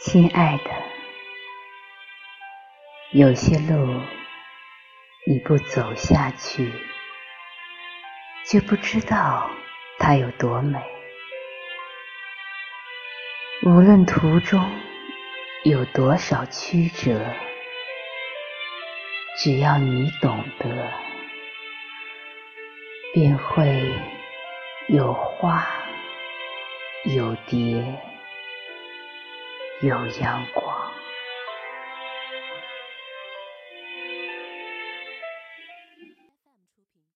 亲爱的，有些路你不走下去，就不知道它有多美。无论途中有多少曲折，只要你懂得，便会有花，有蝶。有阳光。